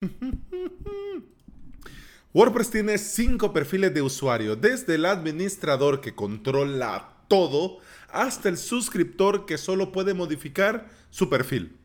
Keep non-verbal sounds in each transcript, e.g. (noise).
(laughs) WordPress tiene cinco perfiles de usuario, desde el administrador que controla todo hasta el suscriptor que solo puede modificar su perfil.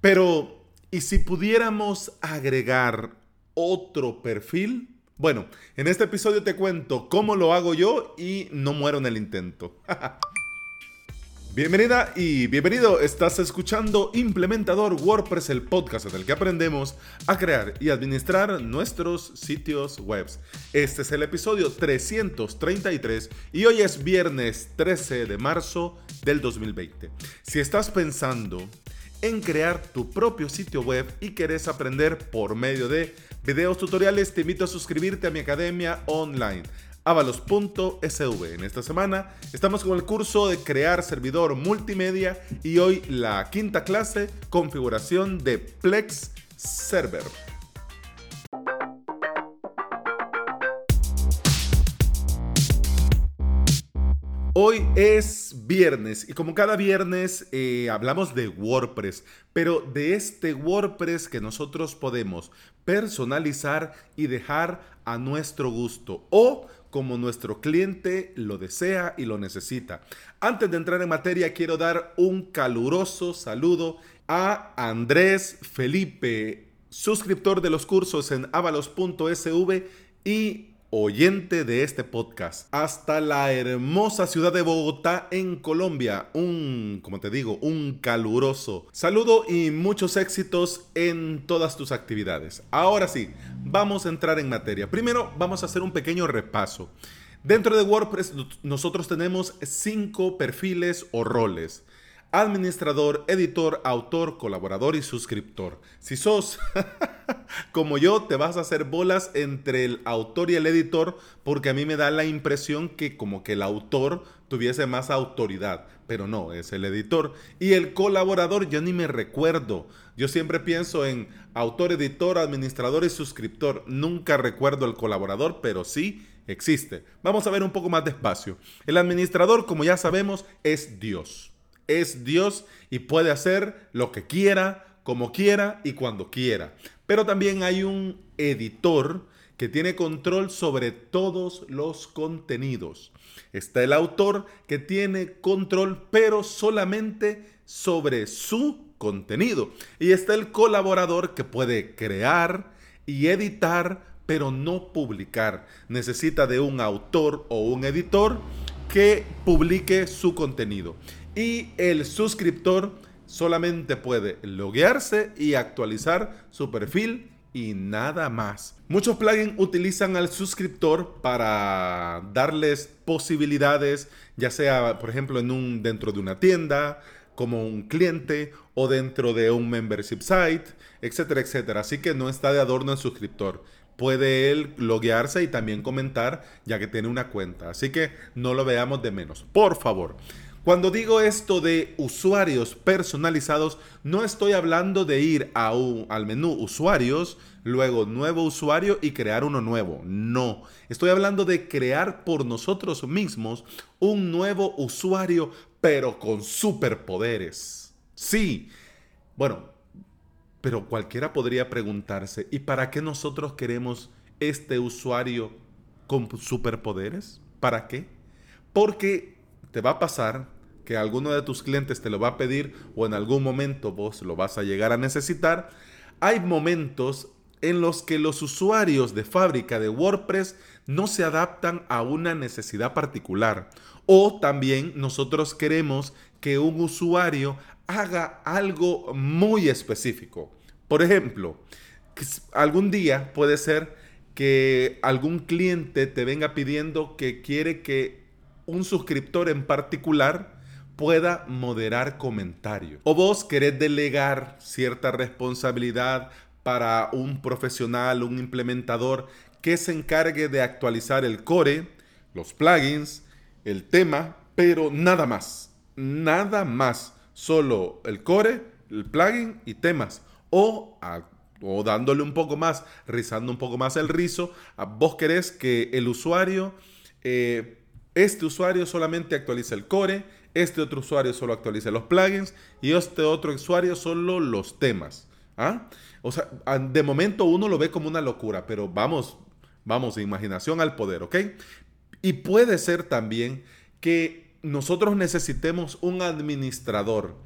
Pero, ¿y si pudiéramos agregar otro perfil? Bueno, en este episodio te cuento cómo lo hago yo y no muero en el intento. (laughs) Bienvenida y bienvenido, estás escuchando Implementador WordPress, el podcast en el que aprendemos a crear y administrar nuestros sitios web. Este es el episodio 333 y hoy es viernes 13 de marzo del 2020. Si estás pensando en crear tu propio sitio web y querés aprender por medio de videos tutoriales, te invito a suscribirte a mi academia online avalos.sv. En esta semana estamos con el curso de crear servidor multimedia y hoy la quinta clase, configuración de Plex Server. Hoy es viernes y como cada viernes eh, hablamos de WordPress, pero de este WordPress que nosotros podemos personalizar y dejar a nuestro gusto o como nuestro cliente lo desea y lo necesita. Antes de entrar en materia, quiero dar un caluroso saludo a Andrés Felipe, suscriptor de los cursos en avalos.sv y oyente de este podcast, hasta la hermosa ciudad de Bogotá en Colombia. Un, como te digo, un caluroso saludo y muchos éxitos en todas tus actividades. Ahora sí, vamos a entrar en materia. Primero vamos a hacer un pequeño repaso. Dentro de WordPress nosotros tenemos cinco perfiles o roles administrador, editor, autor, colaborador y suscriptor. Si sos (laughs) como yo, te vas a hacer bolas entre el autor y el editor porque a mí me da la impresión que como que el autor tuviese más autoridad, pero no, es el editor. Y el colaborador yo ni me recuerdo. Yo siempre pienso en autor, editor, administrador y suscriptor. Nunca recuerdo el colaborador, pero sí existe. Vamos a ver un poco más despacio. El administrador, como ya sabemos, es Dios es Dios y puede hacer lo que quiera, como quiera y cuando quiera. Pero también hay un editor que tiene control sobre todos los contenidos. Está el autor que tiene control, pero solamente sobre su contenido. Y está el colaborador que puede crear y editar, pero no publicar. Necesita de un autor o un editor que publique su contenido y el suscriptor solamente puede loguearse y actualizar su perfil y nada más. Muchos plugins utilizan al suscriptor para darles posibilidades, ya sea por ejemplo en un dentro de una tienda, como un cliente o dentro de un membership site, etcétera, etcétera. Así que no está de adorno el suscriptor. Puede él loguearse y también comentar ya que tiene una cuenta. Así que no lo veamos de menos. Por favor. Cuando digo esto de usuarios personalizados, no estoy hablando de ir a al menú usuarios, luego nuevo usuario y crear uno nuevo. No, estoy hablando de crear por nosotros mismos un nuevo usuario, pero con superpoderes. Sí, bueno, pero cualquiera podría preguntarse, ¿y para qué nosotros queremos este usuario con superpoderes? ¿Para qué? Porque te va a pasar que alguno de tus clientes te lo va a pedir o en algún momento vos lo vas a llegar a necesitar, hay momentos en los que los usuarios de fábrica de WordPress no se adaptan a una necesidad particular. O también nosotros queremos que un usuario haga algo muy específico. Por ejemplo, algún día puede ser que algún cliente te venga pidiendo que quiere que un suscriptor en particular pueda moderar comentarios. O vos querés delegar cierta responsabilidad para un profesional, un implementador que se encargue de actualizar el core, los plugins, el tema, pero nada más. Nada más. Solo el core, el plugin y temas. O, o dándole un poco más, rizando un poco más el rizo, vos querés que el usuario eh, este usuario solamente actualiza el core, este otro usuario solo actualiza los plugins y este otro usuario solo los temas. ¿Ah? O sea, de momento uno lo ve como una locura, pero vamos, vamos, imaginación al poder, ¿ok? Y puede ser también que nosotros necesitemos un administrador.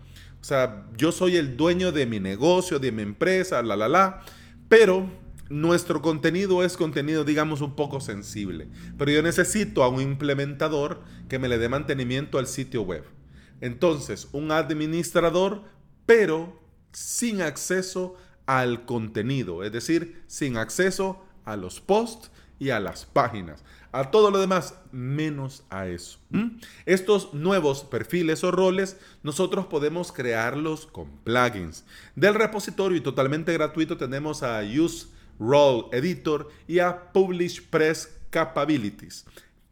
O sea, yo soy el dueño de mi negocio, de mi empresa, la, la, la, pero nuestro contenido es contenido, digamos, un poco sensible. Pero yo necesito a un implementador que me le dé mantenimiento al sitio web. Entonces, un administrador, pero sin acceso al contenido, es decir, sin acceso a los posts y a las páginas. A todo lo demás, menos a eso. Estos nuevos perfiles o roles, nosotros podemos crearlos con plugins. Del repositorio y totalmente gratuito tenemos a Use Role Editor y a Publish Press Capabilities.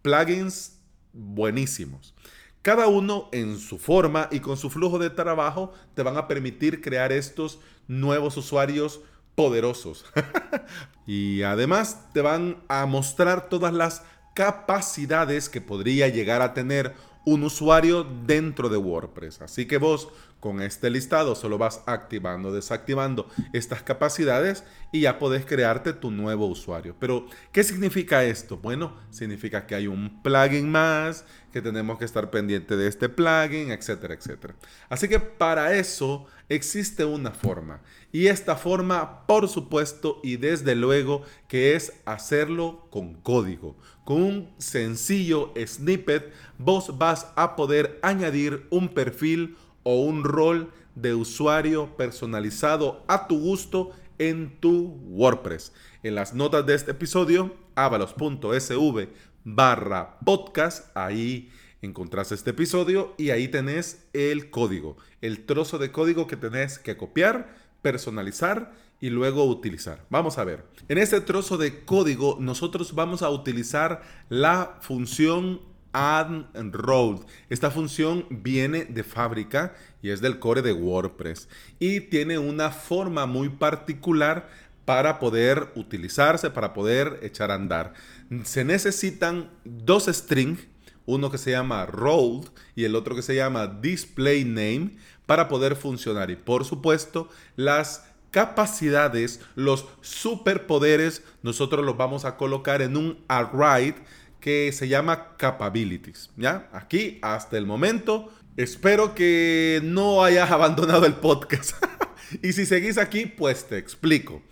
Plugins buenísimos. Cada uno en su forma y con su flujo de trabajo te van a permitir crear estos nuevos usuarios poderosos. (laughs) y además te van a mostrar todas las capacidades que podría llegar a tener un usuario dentro de WordPress. Así que vos con este listado solo vas activando, desactivando estas capacidades y ya podés crearte tu nuevo usuario. Pero, ¿qué significa esto? Bueno, significa que hay un plugin más, que tenemos que estar pendiente de este plugin, etcétera, etcétera. Así que para eso existe una forma. Y esta forma, por supuesto, y desde luego, que es hacerlo con código. Con un sencillo snippet, vos vas a poder añadir un perfil o un rol de usuario personalizado a tu gusto en tu WordPress. En las notas de este episodio, avalos.sv barra podcast, ahí encontrás este episodio y ahí tenés el código, el trozo de código que tenés que copiar, personalizar y luego utilizar. Vamos a ver. En este trozo de código nosotros vamos a utilizar la función add. Esta función viene de fábrica y es del core de WordPress y tiene una forma muy particular para poder utilizarse, para poder echar a andar. Se necesitan dos strings, uno que se llama road y el otro que se llama display name para poder funcionar y por supuesto las capacidades, los superpoderes, nosotros los vamos a colocar en un array que se llama Capabilities. ¿Ya? Aquí, hasta el momento, espero que no hayas (laughs) abandonado el podcast. (laughs) y si seguís aquí, pues te explico.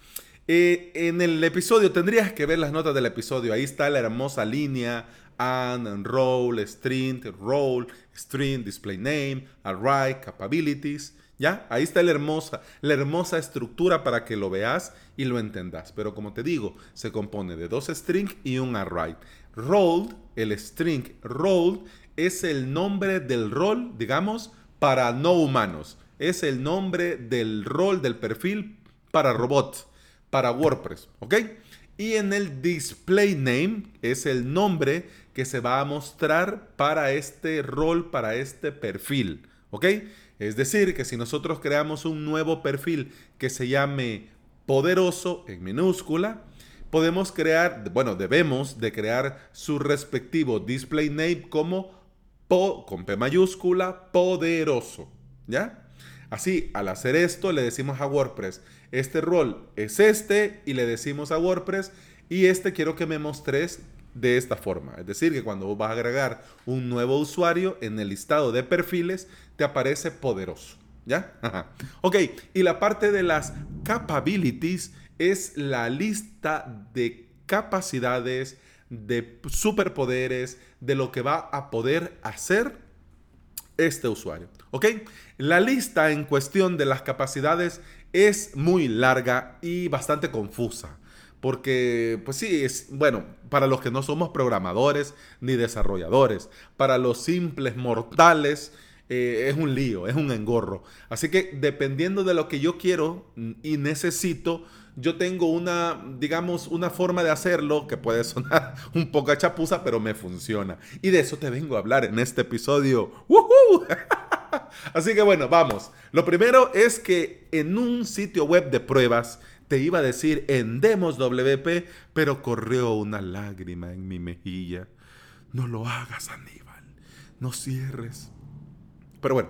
Eh, en el episodio tendrías que ver las notas del episodio. Ahí está la hermosa línea. And, roll, string, role, string, display name, array, capabilities. ¿Ya? Ahí está la hermosa, la hermosa estructura para que lo veas y lo entendas. Pero como te digo, se compone de dos strings y un array. Rolled, el string rolled, es el nombre del rol, digamos, para no humanos. Es el nombre del rol, del perfil para robots, para WordPress, ¿ok? Y en el display name es el nombre que se va a mostrar para este rol, para este perfil, ¿ok? Es decir, que si nosotros creamos un nuevo perfil que se llame poderoso en minúscula, podemos crear, bueno, debemos de crear su respectivo display name como po, con P mayúscula, poderoso, ¿ya? Así, al hacer esto, le decimos a WordPress, este rol es este, y le decimos a WordPress, y este quiero que me mostres de esta forma. Es decir, que cuando vas a agregar un nuevo usuario en el listado de perfiles, te aparece poderoso. ¿Ya? ok, y la parte de las capabilities es la lista de capacidades, de superpoderes, de lo que va a poder hacer este usuario. ¿Ok? La lista en cuestión de las capacidades es muy larga y bastante confusa. Porque, pues sí, es, bueno, para los que no somos programadores ni desarrolladores, para los simples mortales, eh, es un lío, es un engorro. Así que dependiendo de lo que yo quiero y necesito, yo tengo una, digamos, una forma de hacerlo que puede (laughs) sonar un poco chapuza, pero me funciona. Y de eso te vengo a hablar en este episodio. (laughs) Así que bueno, vamos. Lo primero es que en un sitio web de pruebas te iba a decir en Demos WP, pero corrió una lágrima en mi mejilla. No lo hagas, Aníbal. No cierres. Pero bueno,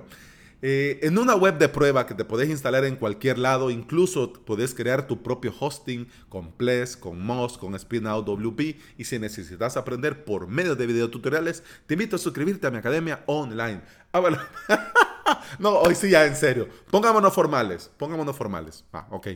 Eh, en una web de prueba que te podés instalar en cualquier lado, incluso puedes crear tu propio hosting con Ples, con Moz, con Spinout WP. Y si necesitas aprender por medio de videotutoriales, te invito a suscribirte a mi academia online. Ah, bueno. (laughs) no, hoy sí ya en serio. Pongámonos formales. Pongámonos formales. Ah, ok.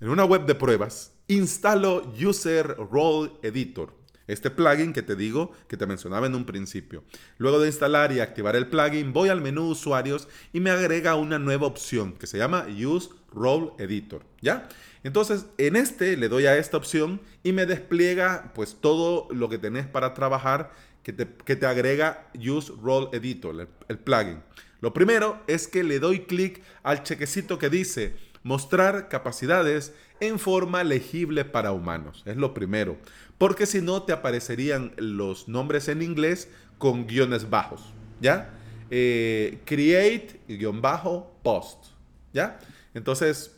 En una web de pruebas, instalo User Role Editor este plugin que te digo, que te mencionaba en un principio. Luego de instalar y activar el plugin, voy al menú usuarios y me agrega una nueva opción que se llama Use Role Editor, ¿ya? Entonces, en este le doy a esta opción y me despliega pues todo lo que tenés para trabajar que te, agrega Use Role Editor, el, el plugin. Lo primero es que le doy clic al chequecito que dice mostrar capacidades en forma legible para humanos. Es lo primero porque si no te aparecerían los nombres en inglés con guiones bajos, ¿ya? Eh, create, guion bajo, post, ¿ya? Entonces,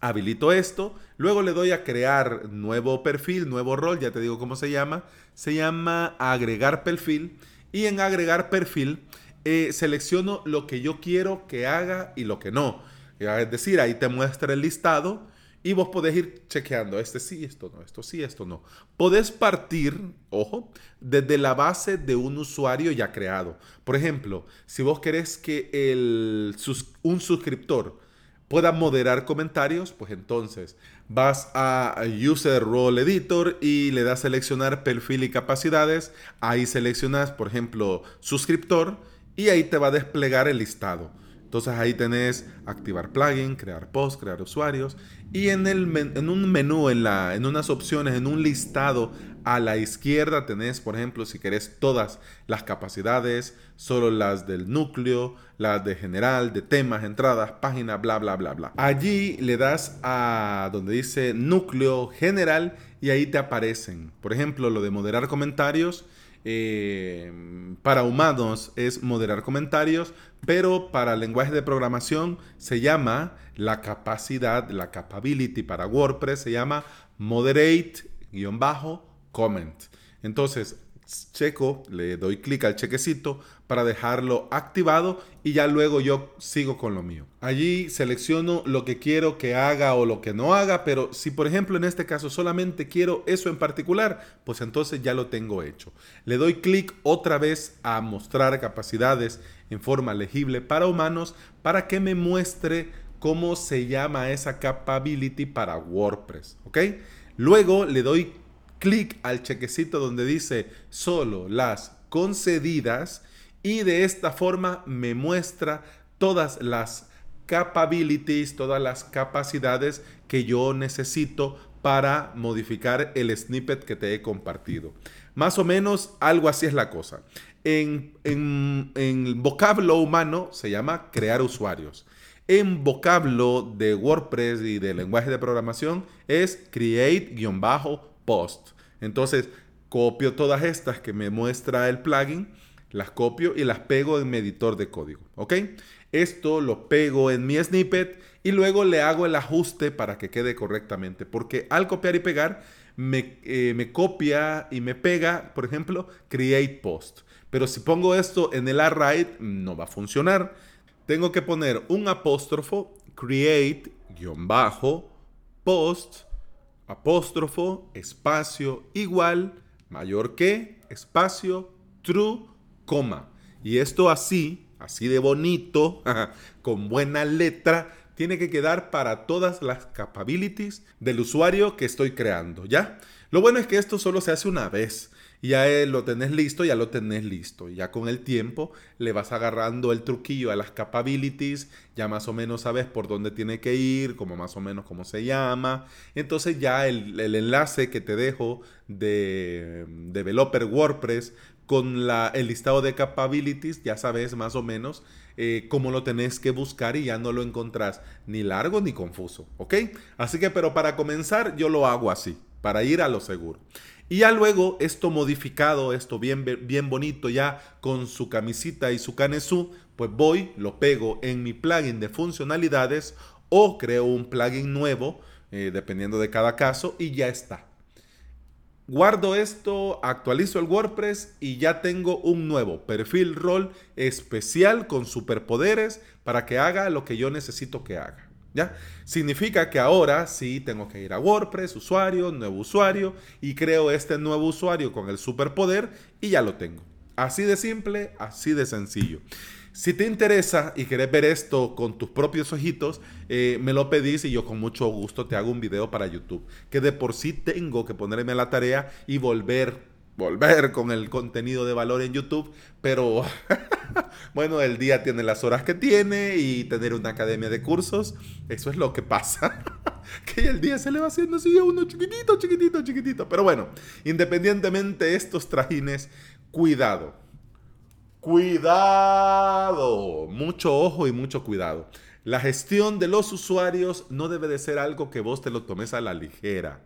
habilito esto, luego le doy a crear nuevo perfil, nuevo rol, ya te digo cómo se llama, se llama agregar perfil, y en agregar perfil eh, selecciono lo que yo quiero que haga y lo que no. Es decir, ahí te muestra el listado y vos podés ir chequeando, este sí, esto no, esto sí, esto no. Podés partir, ojo, desde la base de un usuario ya creado. Por ejemplo, si vos querés que el, un suscriptor pueda moderar comentarios, pues entonces vas a User Role Editor y le das seleccionar perfil y capacidades. Ahí seleccionas, por ejemplo, suscriptor y ahí te va a desplegar el listado. Entonces ahí tenés activar plugin, crear post, crear usuarios y en, el en un menú, en, la, en unas opciones, en un listado a la izquierda tenés, por ejemplo, si querés todas las capacidades, solo las del núcleo, las de general, de temas, entradas, páginas, bla, bla, bla, bla. Allí le das a donde dice núcleo general y ahí te aparecen, por ejemplo, lo de moderar comentarios eh, para humanos es moderar comentarios, pero para lenguaje de programación se llama la capacidad, la capability para WordPress se llama moderate-comment. Entonces, checo, le doy clic al chequecito para dejarlo activado y ya luego yo sigo con lo mío. Allí selecciono lo que quiero que haga o lo que no haga, pero si por ejemplo en este caso solamente quiero eso en particular, pues entonces ya lo tengo hecho. Le doy clic otra vez a mostrar capacidades en forma legible para humanos para que me muestre cómo se llama esa capability para WordPress, ¿ok? Luego le doy clic al chequecito donde dice solo las concedidas y de esta forma me muestra todas las capabilities, todas las capacidades que yo necesito para modificar el snippet que te he compartido. Más o menos algo así es la cosa. En, en vocablo humano se llama crear usuarios. En vocablo de WordPress y de lenguaje de programación es create-post. Entonces, copio todas estas que me muestra el plugin, las copio y las pego en mi editor de código. ¿Ok? Esto lo pego en mi snippet y luego le hago el ajuste para que quede correctamente. Porque al copiar y pegar, me, eh, me copia y me pega, por ejemplo, create post. Pero si pongo esto en el array, no va a funcionar. Tengo que poner un apóstrofo, create, guion bajo, post, apóstrofo, espacio, igual, mayor que, espacio, true, coma. Y esto así, así de bonito, (laughs) con buena letra, tiene que quedar para todas las capabilities del usuario que estoy creando, ¿ya? Lo bueno es que esto solo se hace una vez ya lo tenés listo, ya lo tenés listo. Ya con el tiempo le vas agarrando el truquillo a las capabilities, ya más o menos sabes por dónde tiene que ir, como más o menos cómo se llama. Entonces ya el, enlace que te dejo de Developer WordPress con la, el listado de capabilities, ya sabes más o menos eh, cómo lo tenés que buscar y ya no lo encontrás ni largo ni confuso, ¿ok? Así que, pero para comenzar, yo lo hago así, para ir a lo seguro. Y ya luego esto modificado, esto bien, bien bonito ya con su camisita y su canesú, pues voy, lo pego en mi plugin de funcionalidades o creo un plugin nuevo, eh, dependiendo de cada caso, y ya está. Guardo esto, actualizo el WordPress y ya tengo un nuevo perfil rol especial con superpoderes para que haga lo que yo necesito que haga. ¿Ya? Significa que ahora sí tengo que ir a WordPress, usuario, nuevo usuario, y creo este nuevo usuario con el superpoder y ya lo tengo. Así de simple, así de sencillo. Si te interesa y querés ver esto con tus propios ojitos, eh, me lo pedís y yo con mucho gusto te hago un video para YouTube. Que de por sí tengo que ponerme a la tarea y volver, volver con el contenido de valor en YouTube. Pero (laughs) bueno, el día tiene las horas que tiene y tener una academia de cursos, eso es lo que pasa. (laughs) que el día se le va haciendo así a uno chiquitito, chiquitito, chiquitito. Pero bueno, independientemente de estos trajines, cuidado Cuidado, mucho ojo y mucho cuidado. La gestión de los usuarios no debe de ser algo que vos te lo tomes a la ligera.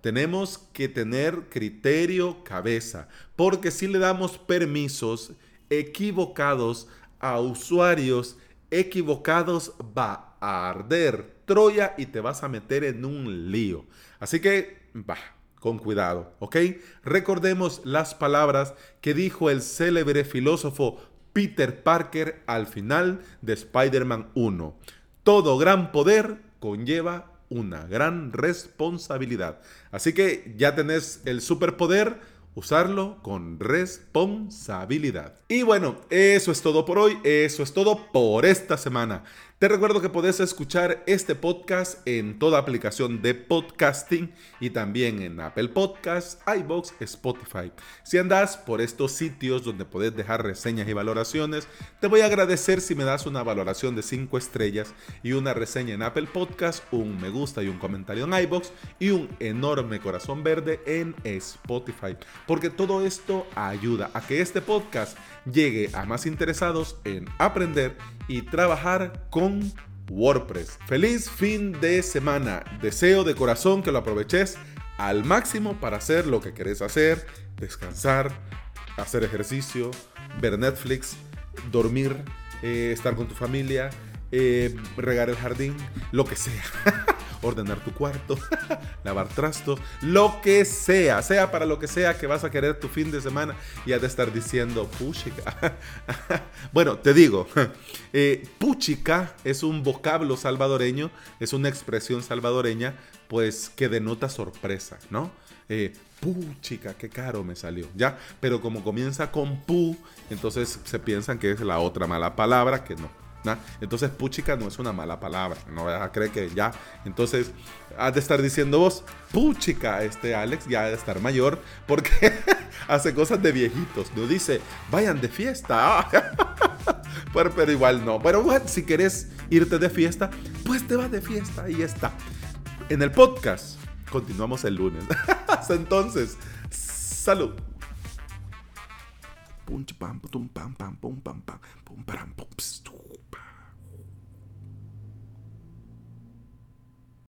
Tenemos que tener criterio, cabeza, porque si le damos permisos equivocados a usuarios equivocados, va a arder Troya y te vas a meter en un lío. Así que, va, con cuidado, ¿ok? Recordemos las palabras que dijo el célebre filósofo Peter Parker al final de Spider-Man 1. Todo gran poder conlleva una gran responsabilidad. Así que ya tenés el superpoder usarlo con responsabilidad. Y bueno, eso es todo por hoy, eso es todo por esta semana. Te recuerdo que podés escuchar este podcast en toda aplicación de podcasting y también en Apple Podcasts, iBox, Spotify. Si andas por estos sitios donde podés dejar reseñas y valoraciones, te voy a agradecer si me das una valoración de 5 estrellas y una reseña en Apple Podcasts, un me gusta y un comentario en iBox y un enorme corazón verde en Spotify. Porque todo esto ayuda a que este podcast llegue a más interesados en aprender y trabajar con WordPress. Feliz fin de semana. Deseo de corazón que lo aproveches al máximo para hacer lo que querés hacer, descansar, hacer ejercicio, ver Netflix, dormir, eh, estar con tu familia, eh, regar el jardín, lo que sea. (laughs) ordenar tu cuarto, (laughs) lavar trastos, lo que sea, sea para lo que sea que vas a querer tu fin de semana y has de estar diciendo puchica. (laughs) bueno, te digo, (laughs) eh, puchica es un vocablo salvadoreño, es una expresión salvadoreña, pues que denota sorpresa, ¿no? Eh, puchica, qué caro me salió, ¿ya? Pero como comienza con pu, entonces se piensan que es la otra mala palabra, que no. Entonces, puchica no es una mala palabra, no vayas a creer que ya. Entonces, has de estar diciendo vos, puchica, este Alex ya ha de estar mayor porque (laughs) hace cosas de viejitos. No dice, vayan de fiesta. (laughs) pero, pero, igual no. Pero bueno, si quieres irte de fiesta, pues te vas de fiesta y está. En el podcast continuamos el lunes. (laughs) Hasta entonces, salud. Punch pam, pum pam pam pum pam pam pum pam pum